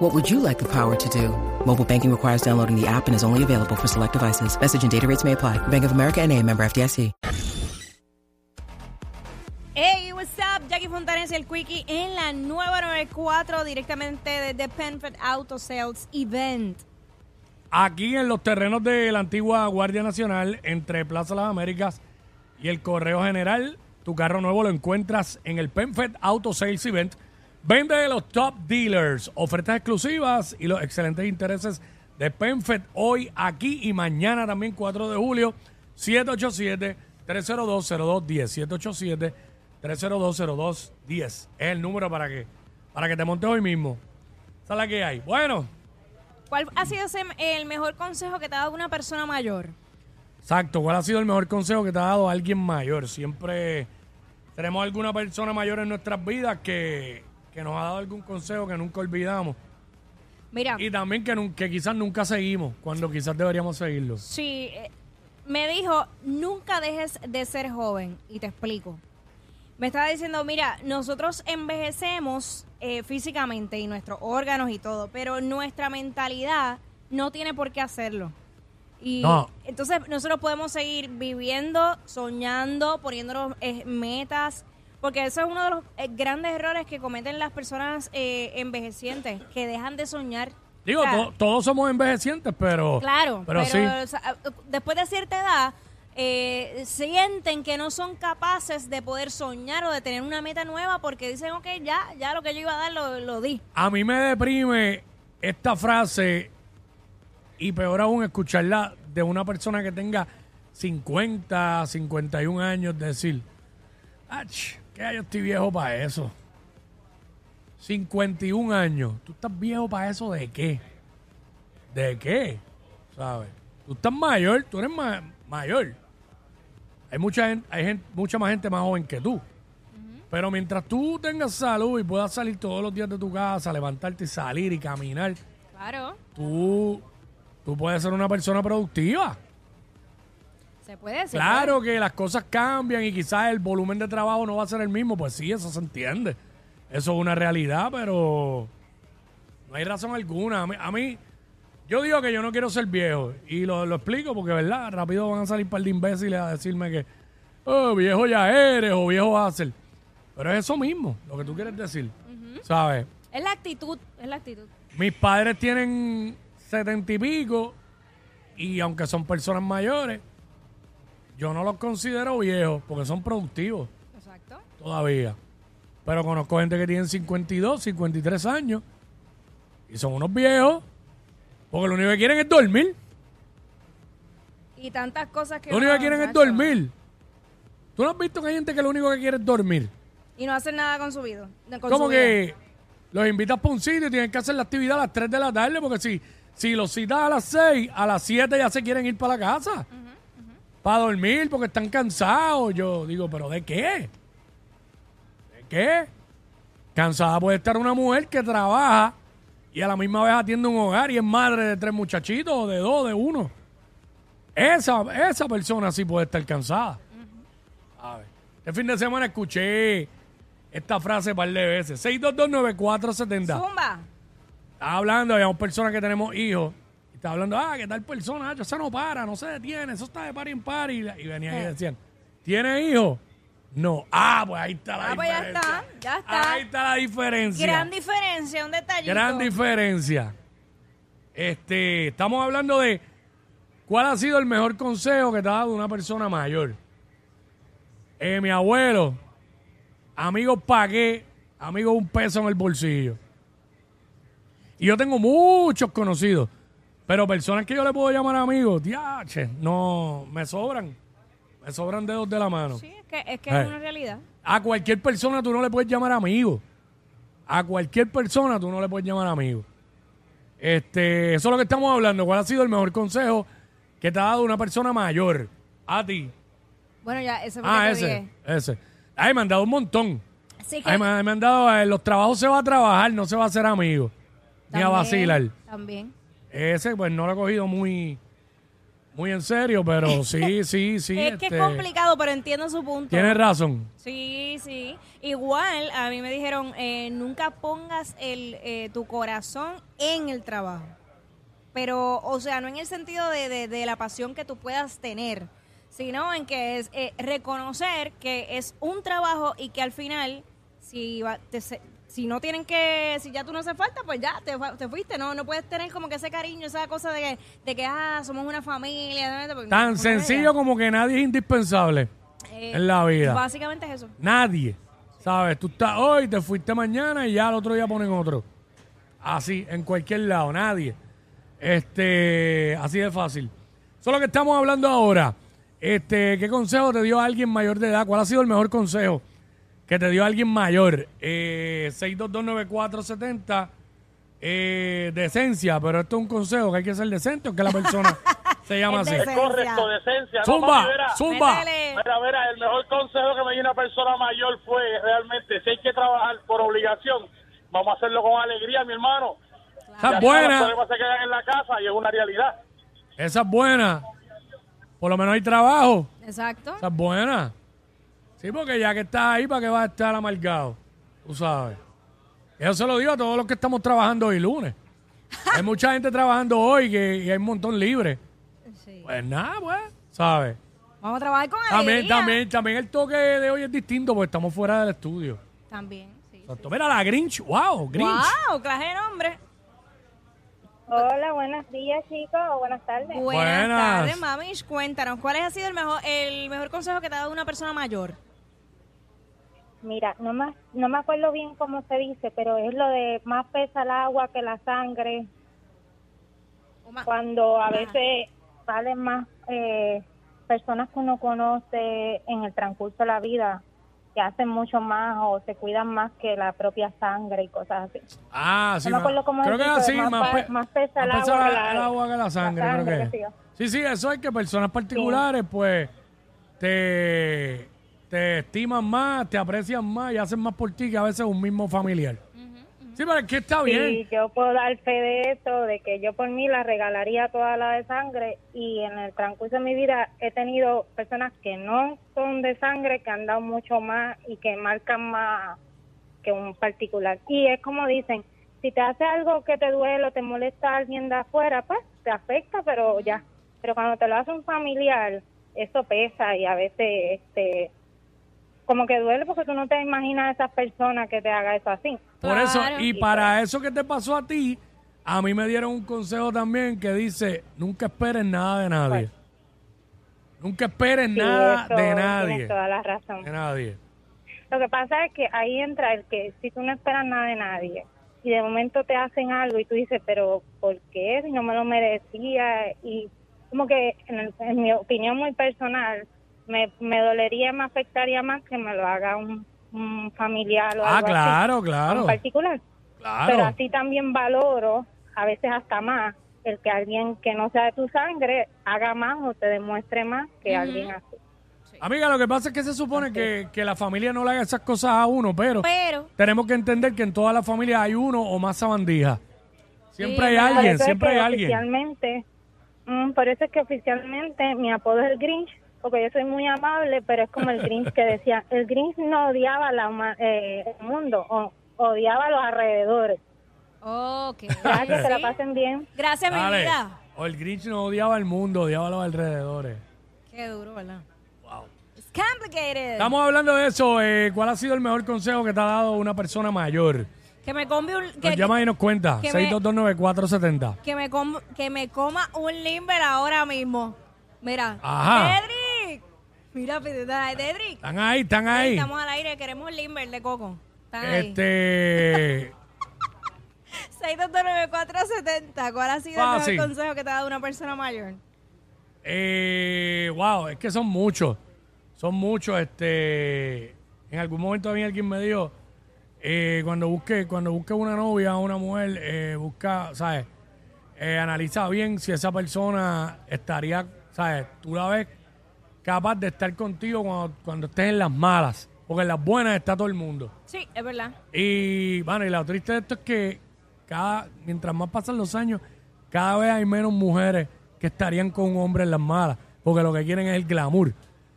What would you like the power to do? Mobile banking requires downloading the app and is only available for select devices. Message and data rates may apply. Bank of America and a member FDIC. Hey, what's up? Jackie Fontanes y el Quickie en la nueva 94 directamente desde Penfed Auto Sales Event. Aquí en los terrenos de la antigua Guardia Nacional, entre Plaza Las Américas y el Correo General, tu carro nuevo lo encuentras en el PenFed Auto Sales Event. Vende de los top dealers, ofertas exclusivas y los excelentes intereses de PenFed hoy, aquí y mañana también, 4 de julio, 787-302-0210. 787-302-0210 es el número para que, para que te montes hoy mismo. Esa es la que hay. Bueno. ¿Cuál ha sido ese- el mejor consejo que te ha dado una persona mayor? Exacto, ¿cuál ha sido el mejor consejo que te ha dado alguien mayor? Siempre tenemos alguna persona mayor en nuestras vidas que, que nos ha dado algún consejo que nunca olvidamos Mira, y también que, nun- que quizás nunca seguimos cuando quizás deberíamos seguirlo. sí, eh, me dijo, nunca dejes de ser joven. Y te explico. Me estaba diciendo, mira, nosotros envejecemos eh, físicamente y nuestros órganos y todo, pero nuestra mentalidad no tiene por qué hacerlo. Y No. entonces nosotros podemos seguir viviendo, soñando, poniéndonos eh, metas, porque eso es uno de los eh, grandes errores que cometen las personas eh, envejecientes, que dejan de soñar. Digo, to- todos somos envejecientes, pero, Claro, pero, pero, sí. o sea, después de cierta edad, eh, sienten que no son capaces de poder soñar o de tener una meta nueva porque dicen, ok, ya, ya lo que yo iba a dar lo, lo di. A mí me deprime esta frase y peor aún escucharla de una persona que tenga 50, 51 años, decir, ach, ya yo estoy viejo para eso. 51 años. ¿Tú estás viejo para eso de qué? ¿De qué? ¿Sabes? Tú estás mayor, tú eres ma- mayor. Hay mucha gente, hay gente, mucha más gente más joven que tú. Pero mientras tú tengas salud y puedas salir todos los días de tu casa, levantarte y salir y caminar, Claro, tú, tú puedes ser una persona productiva. Se puede. se Claro que las cosas cambian y quizás el volumen de trabajo no va a ser el mismo, pues sí, eso se entiende. Eso es una realidad, pero no hay razón alguna. A mí, a mí- yo digo que yo no quiero ser viejo y lo, lo explico porque, ¿verdad? Rápido van a salir un par de imbéciles a decirme que, oh, viejo ya eres o viejo vas a ser. Pero es eso mismo, lo que tú quieres decir. ¿Sabes? Es la actitud, es la actitud. Mis padres tienen setenta y pico y aunque son personas mayores, yo no los considero viejos porque son productivos Exacto. todavía. Pero conozco gente que tienen 52, 53 años y son unos viejos porque lo único que quieren es dormir. Y tantas cosas que... Lo único que quieren es dormir. ¿Tú no has visto que hay gente que lo único que quiere es dormir? Y no hacen nada con su vida. con Como su vida. que los invitas para un sitio y tienen que hacer la actividad a las 3 de la tarde porque si, si los citas a las 6, a las 7 ya se quieren ir para la casa. Para dormir porque están cansados. Yo digo, ¿pero de qué? ¿De qué? Cansada puede estar una mujer que trabaja y a la misma vez atiende un hogar y es madre de tres muchachitos, de dos, de uno. Esa, esa persona sí puede estar cansada. A ver. Este fin de semana escuché esta frase un par de veces. 6229470. Zumba. Estaba hablando, habíamos personas que tenemos hijos. Estaba hablando, ah, ¿qué tal persona? Eso no para, no se detiene, eso está de par en par. Y, y venían y decían, ¿tiene hijos? No. Ah, pues ahí está la Ah, pues ya diferencia. está, ya está. Ahí está la diferencia. Gran diferencia, un detallito. Gran diferencia. Este, estamos hablando de cuál ha sido el mejor consejo que te ha dado una persona mayor. Eh, mi abuelo, amigos pagué, amigos un peso en el bolsillo. Y yo tengo muchos conocidos, pero personas que yo le puedo llamar amigos, diache, no, me sobran. Me sobran dedos de la mano. Sí, es que, es, que Eh. es una realidad. A cualquier persona tú no le puedes llamar amigo. A cualquier persona tú no le puedes llamar amigo. Este, eso es lo que estamos hablando. ¿Cuál ha sido el mejor consejo que te ha dado una persona mayor? A ti. Bueno, ya, ese fue Ah, ese, dije. ese. Ay, me han dado un montón. Sí, que Ay, me, me han dado, eh, los trabajos se va a trabajar, no se va a hacer amigo. Ni a también, vacilar. También. Ese, pues no lo he cogido muy, muy en serio, pero sí, sí, sí. es que es este, complicado, pero entiendo su punto. Tienes razón. Sí, sí. Igual, a mí me dijeron, eh, nunca pongas el, eh, tu corazón en el trabajo. Pero, o sea, no en el sentido de, de- de la pasión que tú puedas tener, sino en que es eh, reconocer que es un trabajo y que al final, si, va- te si no tienen que, si ya tú no haces falta, pues ya, te, fuiste, ¿no? No puedes tener como que ese cariño, esa cosa de que, de que ah, somos una familia. no- Tan no sencillo como que nadie es indispensable Eh, en la vida. Básicamente es eso. Nadie. ¿Sabes? Tú estás hoy, te fuiste mañana y ya al otro día ponen otro. Así, en cualquier lado, nadie. Este, así de fácil. Eso es lo que estamos hablando ahora. Este, ¿qué consejo te dio alguien mayor de edad? ¿Cuál ha sido el mejor consejo que te dio alguien mayor? Eh, 6229470, eh, decencia, pero esto es un consejo que hay que ser decente o que la persona se llama Es así. Es correcto, decencia. No, Zumba, zumba. Mira, mira, el mejor consejo que me dio una persona mayor fue realmente, si hay que trabajar por obligación, vamos a hacerlo con alegría, mi hermano. Esa es Los buena, problemas se quedan en la casa y es una realidad. esa es buena. Por lo menos hay trabajo. Exacto. Esa es buena. Sí, porque ya que estás ahí, ¿para qué vas a estar amargado? Tú sabes. Eso se lo digo a todos los que estamos trabajando hoy lunes. hay mucha gente trabajando hoy que, y hay un montón libre. Sí. Pues nada, pues, ¿sabes? Vamos a trabajar con También, alegría. también, también el toque de hoy es distinto porque estamos fuera del estudio. También, sí. Exacto. Mira la Grinch. Wow, Grinch. ¡Wow! Clase de nombre. Hola, buenos días chicos, o buenas tardes. Buenas, Buenas. tardes, mamish. Cuéntanos, ¿cuál ha sido el mejor, el mejor consejo que te ha dado una persona mayor? Mira, no me, no me acuerdo bien cómo se dice, pero es lo de más pesa el agua que la sangre, cuando a veces salen más eh, personas que uno conoce en el transcurso de la vida, que hacen mucho más o se cuidan más que la propia sangre y cosas así. Ah, sí. No me acuerdo cómo creo es que así. más Más, pe- más pesa el más agua pesa que la- el agua que la sangre, la creo que. Sí, sí, eso es que personas particulares, pues, te, te estiman más, te aprecian más y hacen más por ti que a veces un mismo familiar. Sí, pero es que está bien. Sí, yo puedo dar fe de eso, de que yo por mí la regalaría toda la de sangre y en el transcurso de mi vida he tenido personas que no son de sangre, que han dado mucho más y que marcan más que un particular. Y es como dicen, si te hace algo que te duele o te molesta a alguien de afuera, pues te afecta, pero ya. Pero cuando te lo hace un familiar, eso pesa y a veces este como que duele porque tú no te imaginas a esas personas que te haga eso así. Por eso, y para eso que te pasó a ti, a mí me dieron un consejo también que dice, nunca esperes nada de nadie. Nunca esperes Sí, nada eso de tienes nadie. toda la razón. De nadie. Lo que pasa es que ahí entra el que si tú no esperas nada de nadie y de momento te hacen algo y tú dices, pero ¿por qué? Si no me lo merecía. Y como que, en, el- en mi opinión muy personal, me, me dolería, me afectaría más que me lo haga un, un familiar o Ah, algo claro, así, claro. en particular. Pero Claro. así también valoro, a veces hasta más, el que alguien que no sea de tu sangre haga más o te demuestre más que alguien así. Amiga, lo que pasa es que se supone que, que la familia no le haga esas cosas a uno, pero Pero, tenemos que entender que en todas las familias hay uno o más sabandijas. Siempre Sí, hay alguien, es siempre que hay alguien. Oficialmente, mm, por eso es que oficialmente mi apodo es el Grinch, porque yo soy muy amable, pero es como el Grinch que decía, el Grinch no odiaba la, eh, el mundo, o, odiaba a los alrededores. ok. Ya que se la Sí. pasen bien. Gracias, mi vida. O el Grinch no odiaba al mundo, odiaba a los alrededores. Qué duro, ¿verdad? Wow. It's complicated. Estamos hablando de eso. eh, ¿Cuál ha sido el mejor consejo que te ha dado una persona mayor? Que me come un... Nos Que, llama y nos cuenta. que me- 6229470. que me, com- que me coma un limber ahora mismo. Mira. Ajá. Dedrick. Mira, pedida Dedrick. Están ahí, están ahí. Estamos al aire, queremos limber de coco. Están ahí. Este. 6229470. ¿Cuál ha sido el mejor consejo que te ha dado una persona mayor? Eh, wow, es que son muchos. Son muchos. Este. En algún momento a mí alguien me dijo. eh, cuando busque cuando busque una novia o una mujer, eh, busca, ¿sabes? Eh, analiza bien si esa persona estaría, ¿sabes? Tú la ves capaz de estar contigo cuando, cuando estés en las malas. Porque en las buenas está todo el mundo. Sí, es verdad. Y, bueno, y lo triste de esto es que cada, mientras más pasan los años, cada vez hay menos mujeres que estarían con un hombre en las malas. Porque lo que quieren es el glamour.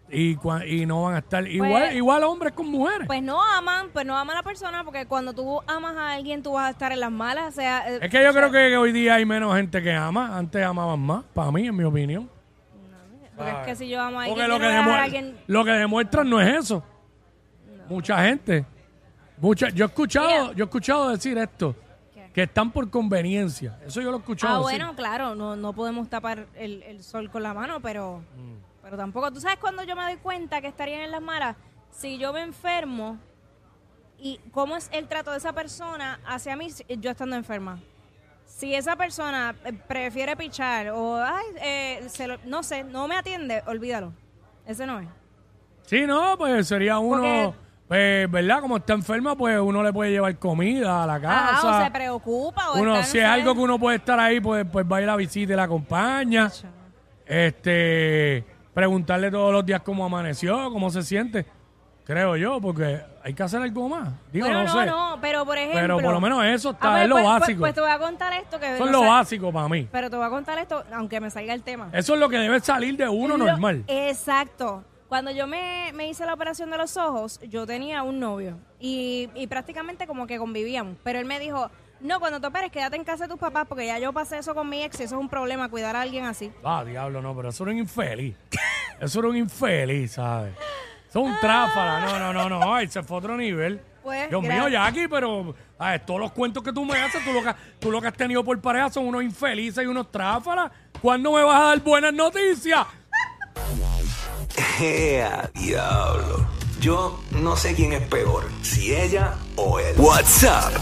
Y, cua- y no van a estar igual, igual hombres con mujeres. Pues no aman, pues no aman a la persona, porque cuando tú amas a alguien, tú vas a estar en las malas. O sea, eh, es que yo creo que hoy día hay menos gente que ama. Antes amaban más, para mí, en mi opinión. Porque es que si yo amo a alguien, Porque lo que, a dejar a demuer- alguien. lo que demuestran no es eso. Mucha gente. Mucha, yo he escuchado, Mira. yo he escuchado decir esto. ¿Qué? Que están por conveniencia. Eso yo lo he escuchado Ah, decir. bueno, claro, no, no podemos tapar el, el sol con la mano, pero, Mm. pero tampoco. ¿Tú sabes cuando yo me doy cuenta que estarían en las malas? Si yo me enfermo y cómo es el trato de esa persona hacia mí si- yo estando enferma. Si esa persona eh, prefiere pichar o, ay, eh, se lo- no sé, no me atiende, olvídalo. Ese no es. Sí, no, pues sería uno, Porque- pues, ¿verdad? Como está enferma, pues uno le puede llevar comida a la casa. o se preocupa o uno, está, si es algo que uno puede estar ahí, pues, pues va a ir a visita y la acompaña. Este, preguntarle todos los días cómo amaneció, cómo se siente. Creo yo, porque hay que hacer algo más. Digo, Bueno, no, no, sé. no, pero por ejemplo. Pero por lo menos eso está, Ah, pues, es lo pues, pues- básico. Pues, te voy a contar esto que eso es lo sé, básico para mí. Pero te voy a contar esto, aunque me salga el tema. Eso es lo que debe salir de uno Lo- normal. Exacto. Cuando yo me, me hice la operación de los ojos, yo tenía un novio y, y prácticamente como que convivíamos. Pero él me dijo, no, cuando te operes, quédate en casa de tus papás porque ya yo pasé eso con mi ex y eso es un problema, cuidar a alguien así. Ah, diablo, no, pero eso era un infeliz. Eso era un infeliz, ¿sabes? Es un tráfala. No, no, no, no. Ay, se fue a otro nivel. Pues, Dios mío, gracias. Jackie, pero ay, todos los cuentos que tú me haces, tú lo que, tú lo que has tenido por pareja son unos infelices y unos tráfalas. ¿Cuándo me vas a dar buenas noticias? ¡Ea, diablo! Yo no sé quién es peor, si ella o él. WhatsApp